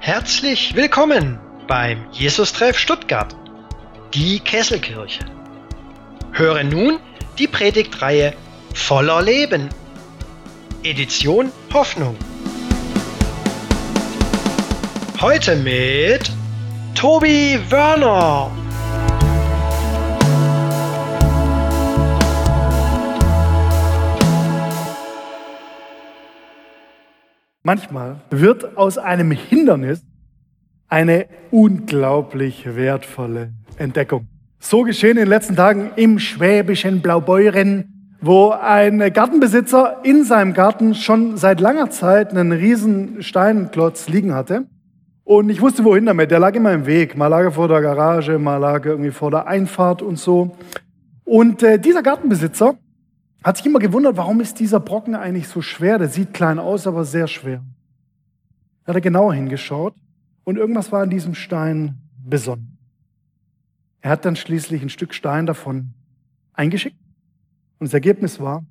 Herzlich willkommen beim Jesus-Treff Stuttgart, die Kesselkirche. Höre nun die Predigtreihe Voller Leben, Edition Hoffnung. Heute mit Tobi Wörner. Manchmal wird aus einem Hindernis eine unglaublich wertvolle Entdeckung. So geschehen in den letzten Tagen im schwäbischen Blaubeuren, wo ein Gartenbesitzer in seinem Garten schon seit langer Zeit einen riesen Steinklotz liegen hatte. Und ich wusste, wohin damit. Der lag immer im Weg. Mal lag er vor der Garage, mal lag er irgendwie vor der Einfahrt und so. Und äh, dieser Gartenbesitzer hat sich immer gewundert, warum ist dieser Brocken eigentlich so schwer? Der sieht klein aus, aber sehr schwer. Da hat er genauer hingeschaut und irgendwas war an diesem Stein besonnen. Er hat dann schließlich ein Stück Stein davon eingeschickt und das Ergebnis war,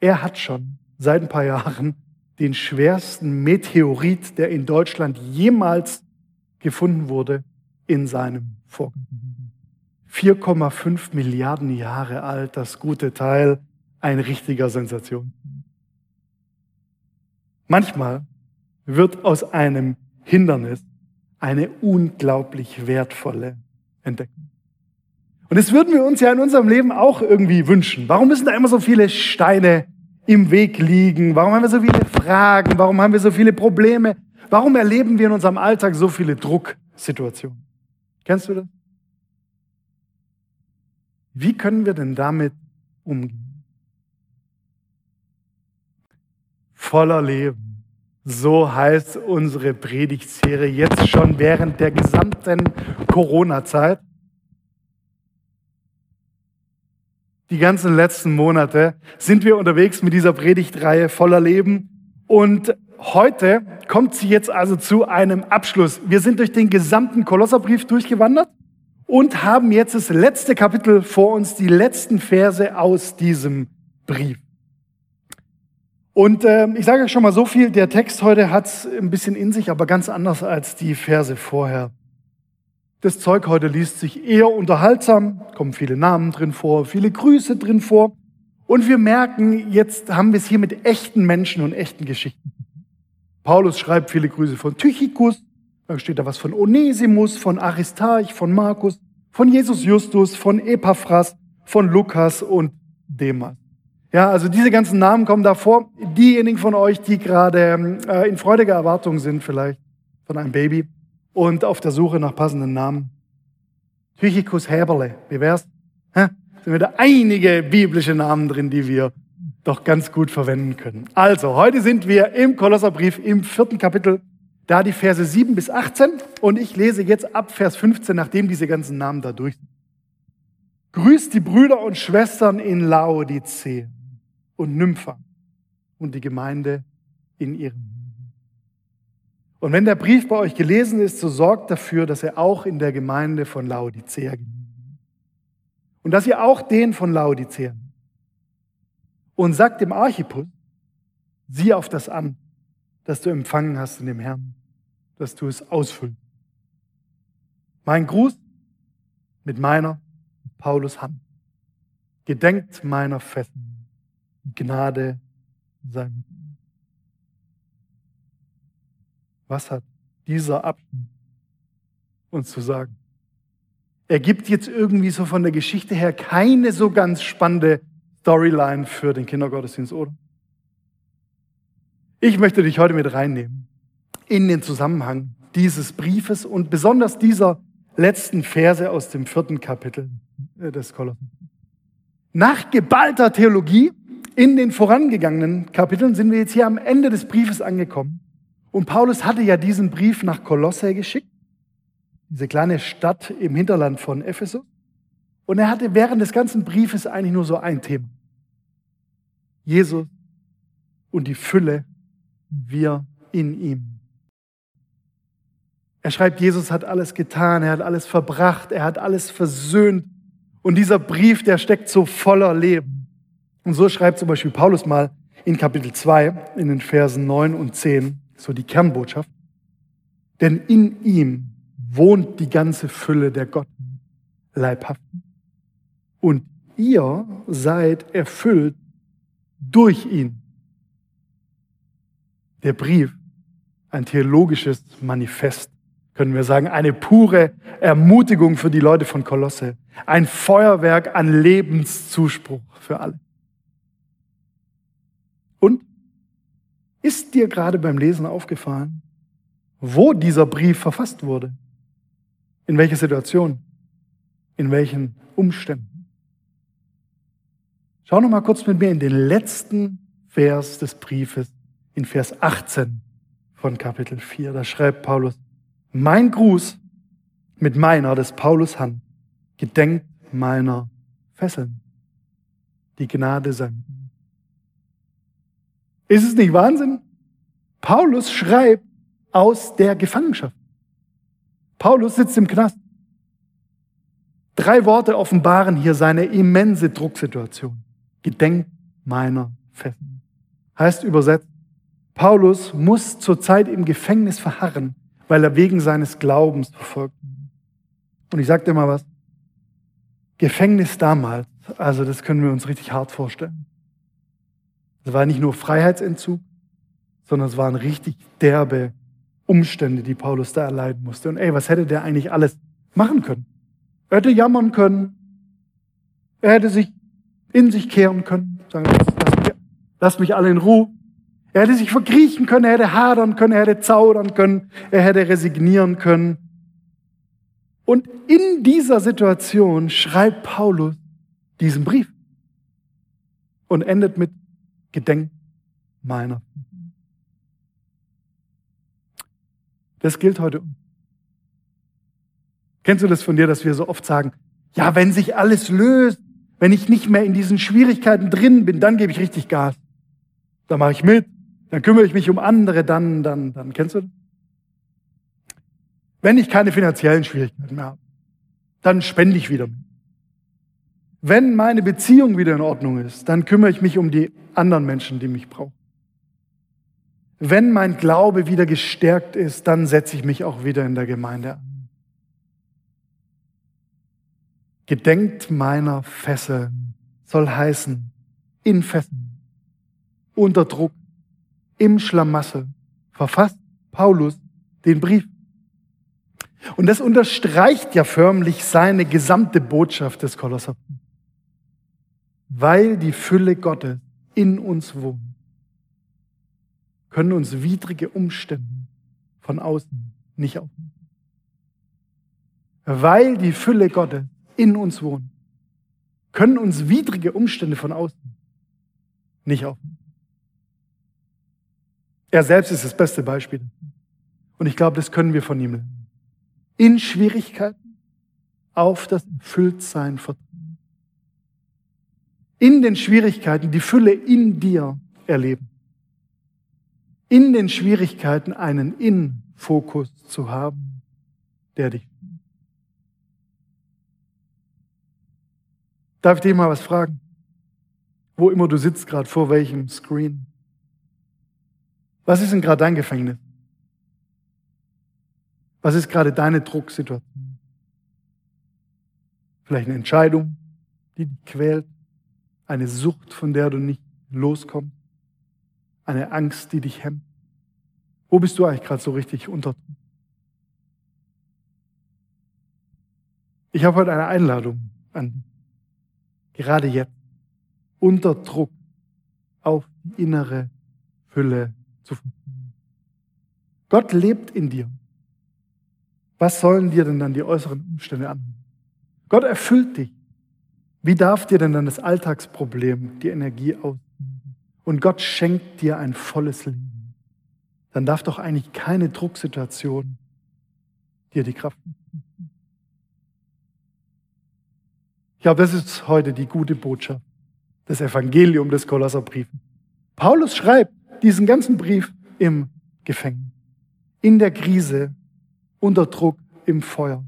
er hat schon seit ein paar Jahren den schwersten Meteorit, der in Deutschland jemals gefunden wurde, in seinem Vorgarten. 4,5 Milliarden Jahre alt, das gute Teil, ein richtiger Sensation. Manchmal wird aus einem Hindernis eine unglaublich wertvolle Entdeckung. Und das würden wir uns ja in unserem Leben auch irgendwie wünschen. Warum müssen da immer so viele Steine im Weg liegen? Warum haben wir so viele Fragen? Warum haben wir so viele Probleme? Warum erleben wir in unserem Alltag so viele Drucksituationen? Kennst du das? Wie können wir denn damit umgehen? Voller Leben. So heißt unsere Predigtserie jetzt schon während der gesamten Corona-Zeit. Die ganzen letzten Monate sind wir unterwegs mit dieser Predigtreihe voller Leben. Und heute kommt sie jetzt also zu einem Abschluss. Wir sind durch den gesamten Kolosserbrief durchgewandert und haben jetzt das letzte Kapitel vor uns, die letzten Verse aus diesem Brief. Und äh, ich sage euch schon mal so viel, der Text heute hat ein bisschen in sich, aber ganz anders als die Verse vorher. Das Zeug heute liest sich eher unterhaltsam, kommen viele Namen drin vor, viele Grüße drin vor. Und wir merken, jetzt haben wir es hier mit echten Menschen und echten Geschichten. Paulus schreibt viele Grüße von Tychicus, da steht da was von Onesimus, von Aristarch, von Markus, von Jesus Justus, von Epaphras, von Lukas und Demas. Ja, also diese ganzen Namen kommen davor. Diejenigen von euch, die gerade äh, in freudiger Erwartung sind, vielleicht von einem Baby und auf der Suche nach passenden Namen. Tychicus Häberle, wie wär's? Hä? Sind wieder einige biblische Namen drin, die wir doch ganz gut verwenden können. Also, heute sind wir im Kolosserbrief im vierten Kapitel, da die Verse 7 bis 18 und ich lese jetzt ab Vers 15, nachdem diese ganzen Namen da durch sind. Grüßt die Brüder und Schwestern in Laodicea und Nympha und die Gemeinde in ihrem. Und wenn der Brief bei euch gelesen ist, so sorgt dafür, dass er auch in der Gemeinde von Laodicea gelesen Und dass ihr auch den von Laodicea und sagt dem Archippus, sieh auf das an, das du empfangen hast in dem Herrn, dass du es ausfüllst. Mein Gruß mit meiner Paulus Hand. Gedenkt meiner Fesseln. Gnade sei mit ihm. Was hat dieser Abschnitt uns zu sagen? Er gibt jetzt irgendwie so von der Geschichte her keine so ganz spannende Storyline für den Kindergottesdienst, oder? Ich möchte dich heute mit reinnehmen in den Zusammenhang dieses Briefes und besonders dieser letzten Verse aus dem vierten Kapitel des Kolosser. Nach geballter Theologie in den vorangegangenen Kapiteln sind wir jetzt hier am Ende des Briefes angekommen. Und Paulus hatte ja diesen Brief nach Kolosse geschickt, diese kleine Stadt im Hinterland von Ephesus. Und er hatte während des ganzen Briefes eigentlich nur so ein Thema. Jesus und die Fülle, wir in ihm. Er schreibt, Jesus hat alles getan, er hat alles verbracht, er hat alles versöhnt. Und dieser Brief, der steckt so voller Leben. Und so schreibt zum Beispiel Paulus mal in Kapitel 2, in den Versen 9 und 10, so die Kernbotschaft. Denn in ihm wohnt die ganze Fülle der Gott leibhaften. Und ihr seid erfüllt durch ihn. Der Brief, ein theologisches Manifest, können wir sagen, eine pure Ermutigung für die Leute von Kolosse, ein Feuerwerk an Lebenszuspruch für alle. Und ist dir gerade beim Lesen aufgefallen, wo dieser Brief verfasst wurde? In welcher Situation? In welchen Umständen? Schau noch mal kurz mit mir in den letzten Vers des Briefes, in Vers 18 von Kapitel 4. Da schreibt Paulus, mein Gruß mit meiner des Paulus Hand gedenkt meiner Fesseln. Die Gnade sei. Ist es nicht Wahnsinn? Paulus schreibt aus der Gefangenschaft. Paulus sitzt im Knast. Drei Worte offenbaren hier seine immense Drucksituation. Gedenkt meiner Fesseln. Heißt übersetzt, Paulus muss zurzeit im Gefängnis verharren, weil er wegen seines Glaubens verfolgt. Und ich sage dir mal was. Gefängnis damals, also das können wir uns richtig hart vorstellen. Es war nicht nur Freiheitsentzug, sondern es waren richtig derbe Umstände, die Paulus da erleiden musste. Und ey, was hätte der eigentlich alles machen können? Er hätte jammern können. Er hätte sich in sich kehren können, sagen, lasst mich, alle in Ruhe. Er hätte sich verkriechen können, er hätte hadern können, er hätte zaudern können, er hätte resignieren können. Und in dieser Situation schreibt Paulus diesen Brief und endet mit Gedenk meiner. Das gilt heute. Kennst du das von dir, dass wir so oft sagen, ja, wenn sich alles löst, wenn ich nicht mehr in diesen Schwierigkeiten drin bin, dann gebe ich richtig Gas. Dann mache ich mit, dann kümmere ich mich um andere, dann, dann, dann. Kennst du das? Wenn ich keine finanziellen Schwierigkeiten mehr habe, dann spende ich wieder. Wenn meine Beziehung wieder in Ordnung ist, dann kümmere ich mich um die anderen Menschen, die mich brauchen. Wenn mein Glaube wieder gestärkt ist, dann setze ich mich auch wieder in der Gemeinde an. Gedenkt meiner Fesseln soll heißen, in Fesseln, unter Druck, im Schlamassel, verfasst Paulus den Brief. Und das unterstreicht ja förmlich seine gesamte Botschaft des Kolosser. Weil die Fülle Gottes in uns wohnt können uns widrige Umstände von außen nicht aufnehmen. Weil die Fülle Gottes in uns wohnt, können uns widrige Umstände von außen nicht aufnehmen. Er selbst ist das beste Beispiel. Und ich glaube, das können wir von ihm lernen. In Schwierigkeiten auf das Erfülltsein vertrauen. In den Schwierigkeiten die Fülle in dir erleben in den Schwierigkeiten einen In-Fokus zu haben, der dich. Darf ich dir mal was fragen? Wo immer du sitzt, gerade vor welchem Screen? Was ist denn gerade dein Gefängnis? Was ist gerade deine Drucksituation? Vielleicht eine Entscheidung, die dich quält, eine Sucht, von der du nicht loskommst eine Angst, die dich hemmt? Wo bist du eigentlich gerade so richtig unter? Ich habe heute eine Einladung an dich. Gerade jetzt. Unter Druck auf die innere Fülle zu funktionieren. Gott lebt in dir. Was sollen dir denn dann die äußeren Umstände an? Gott erfüllt dich. Wie darf dir denn dann das Alltagsproblem die Energie aus? und Gott schenkt dir ein volles Leben, dann darf doch eigentlich keine Drucksituation dir die Kraft. Ich glaube, das ist heute die gute Botschaft des Evangelium des Kolosserbriefen. Paulus schreibt diesen ganzen Brief im Gefängnis, in der Krise, unter Druck, im Feuer.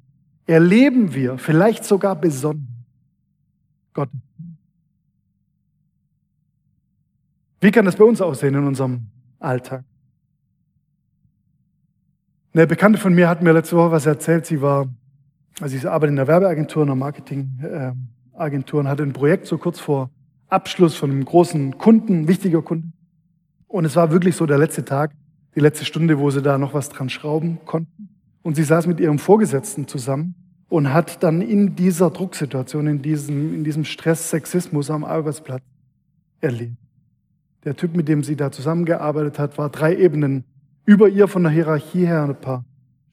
Erleben wir, vielleicht sogar besonnen, Gottes Wie kann das bei uns aussehen in unserem Alltag? Eine Bekannte von mir hat mir letzte Woche was erzählt. Sie war, also sie arbeitet in der Werbeagentur, in der Marketingagentur und hatte ein Projekt so kurz vor Abschluss von einem großen Kunden, wichtiger Kunde. Und es war wirklich so der letzte Tag, die letzte Stunde, wo sie da noch was dran schrauben konnten. Und sie saß mit ihrem Vorgesetzten zusammen und hat dann in dieser Drucksituation, in diesem, in diesem Stress, Sexismus am Arbeitsplatz erlebt. Der Typ, mit dem sie da zusammengearbeitet hat, war drei Ebenen über ihr von der Hierarchie her ein paar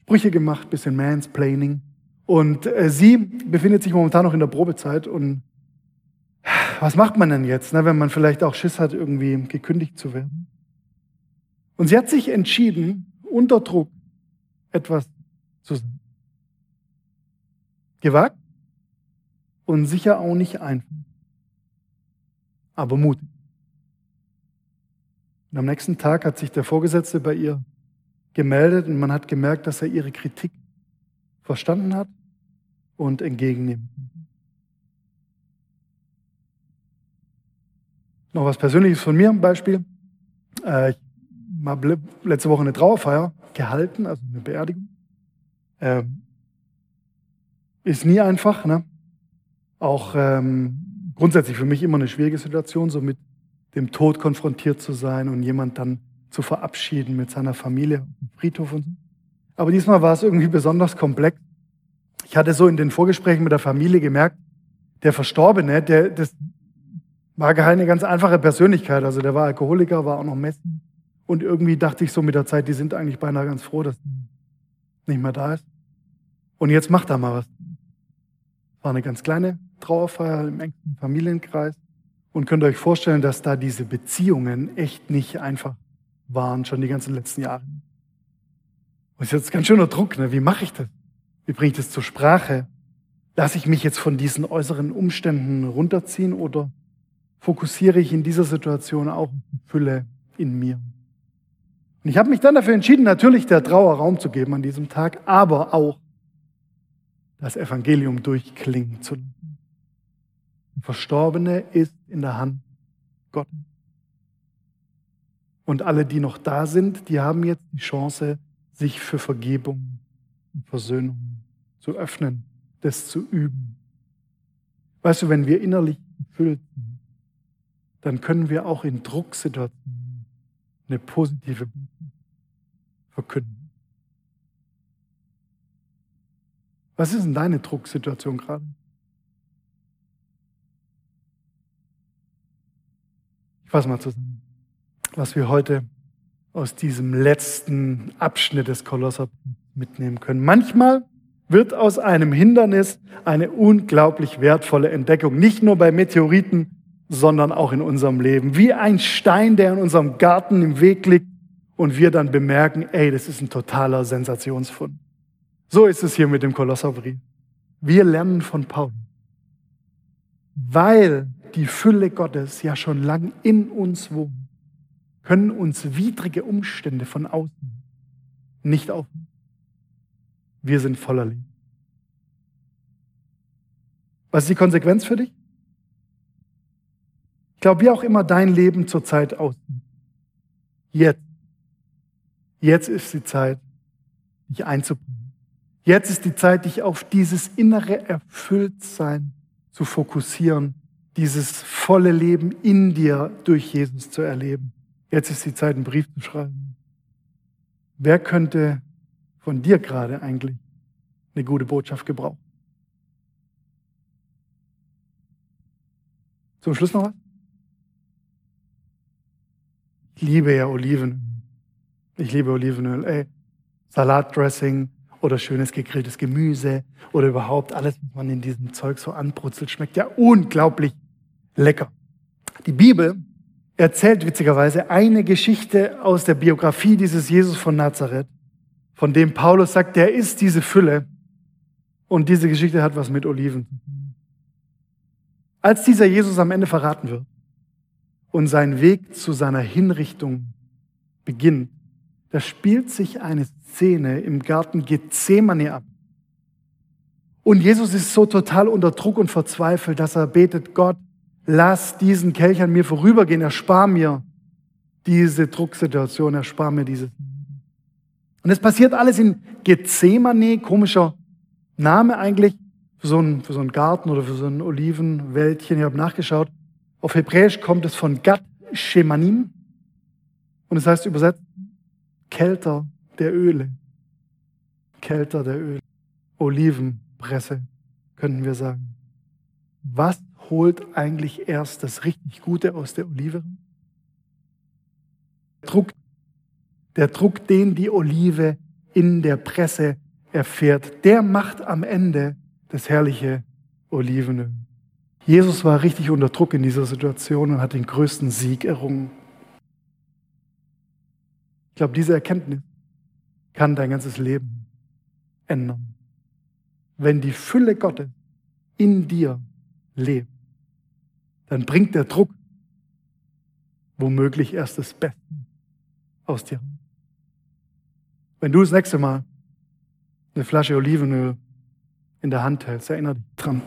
Sprüche gemacht, bisschen Mansplaining. Und äh, sie befindet sich momentan noch in der Probezeit und was macht man denn jetzt, ne, wenn man vielleicht auch Schiss hat, irgendwie gekündigt zu werden? Und sie hat sich entschieden, unter Druck etwas zu sagen. Gewagt und sicher auch nicht einfach, aber mutig. Und am nächsten Tag hat sich der Vorgesetzte bei ihr gemeldet und man hat gemerkt, dass er ihre Kritik verstanden hat und entgegennimmt. Noch was Persönliches von mir, ein Beispiel. Äh, ich habe letzte Woche eine Trauerfeier gehalten, also eine Beerdigung. Ähm, ist nie einfach, ne? Auch ähm, grundsätzlich für mich immer eine schwierige Situation, so mit dem Tod konfrontiert zu sein und jemand dann zu verabschieden mit seiner Familie Friedhof und so. Aber diesmal war es irgendwie besonders komplex. Ich hatte so in den Vorgesprächen mit der Familie gemerkt, der Verstorbene, der, das war keine ganz einfache Persönlichkeit. Also der war Alkoholiker, war auch noch Messen. Und irgendwie dachte ich so mit der Zeit, die sind eigentlich beinahe ganz froh, dass er nicht mehr da ist. Und jetzt macht er mal was. War eine ganz kleine Trauerfeier im engsten Familienkreis. Und könnt ihr euch vorstellen, dass da diese Beziehungen echt nicht einfach waren, schon die ganzen letzten Jahre. Und ist jetzt ganz schöner Druck, ne? Wie mache ich das? Wie bringe ich das zur Sprache? Lasse ich mich jetzt von diesen äußeren Umständen runterziehen oder fokussiere ich in dieser Situation auch Fülle in mir? Und ich habe mich dann dafür entschieden, natürlich der Trauer Raum zu geben an diesem Tag, aber auch das Evangelium durchklingen zu lassen. Der Verstorbene ist in der Hand Gottes. Und alle, die noch da sind, die haben jetzt die Chance, sich für Vergebung und Versöhnung zu öffnen, das zu üben. Weißt du, wenn wir innerlich gefüllt sind, dann können wir auch in Drucksituationen eine positive Botschaft verkünden. Was ist denn deine Drucksituation gerade? fasse mal zusammen, was wir heute aus diesem letzten Abschnitt des Kolosser mitnehmen können. Manchmal wird aus einem Hindernis eine unglaublich wertvolle Entdeckung, nicht nur bei Meteoriten, sondern auch in unserem Leben. Wie ein Stein, der in unserem Garten im Weg liegt und wir dann bemerken, ey, das ist ein totaler Sensationsfund. So ist es hier mit dem Kolosserbrief. Wir lernen von Paul. Weil die Fülle Gottes ja schon lang in uns wohnt, können uns widrige Umstände von außen nicht aufnehmen. Wir sind voller Leben. Was ist die Konsequenz für dich? Ich glaube, wie auch immer dein Leben zurzeit aussieht. Jetzt. Jetzt ist die Zeit, dich einzubringen. Jetzt ist die Zeit, dich auf dieses innere Erfülltsein zu fokussieren dieses volle Leben in dir durch Jesus zu erleben. Jetzt ist die Zeit, einen Brief zu schreiben. Wer könnte von dir gerade eigentlich eine gute Botschaft gebrauchen? Zum Schluss noch was? Ich liebe ja Olivenöl. Ich liebe Olivenöl. Ey, Salatdressing oder schönes gegrilltes Gemüse oder überhaupt alles, was man in diesem Zeug so anbrutzelt, schmeckt ja unglaublich lecker. Die Bibel erzählt witzigerweise eine Geschichte aus der Biografie dieses Jesus von Nazareth, von dem Paulus sagt, der ist diese Fülle. Und diese Geschichte hat was mit Oliven. Als dieser Jesus am Ende verraten wird und sein Weg zu seiner Hinrichtung beginnt, da spielt sich eine Szene im Garten Gethsemane ab. Und Jesus ist so total unter Druck und verzweifelt, dass er betet, Gott, lass diesen Kelch an mir vorübergehen, erspar mir diese Drucksituation, erspar mir dieses. Und es passiert alles in Gethsemane, komischer Name eigentlich, für so, einen, für so einen Garten oder für so ein Olivenwäldchen. Ich habe nachgeschaut. Auf Hebräisch kommt es von Gad Shemanim. Und es heißt übersetzt Kälter der Öle. Kälter der Öle. Olivenpresse, könnten wir sagen. Was holt eigentlich erst das richtig Gute aus der Olive? Druck, der Druck, den die Olive in der Presse erfährt, der macht am Ende das herrliche Olivenöl. Jesus war richtig unter Druck in dieser Situation und hat den größten Sieg errungen. Ich glaube, diese Erkenntnis kann dein ganzes Leben ändern. Wenn die Fülle Gottes in dir lebt, dann bringt der Druck womöglich erst das Beste aus dir. Wenn du das nächste Mal eine Flasche Olivenöl in der Hand hältst, erinnere dich dran.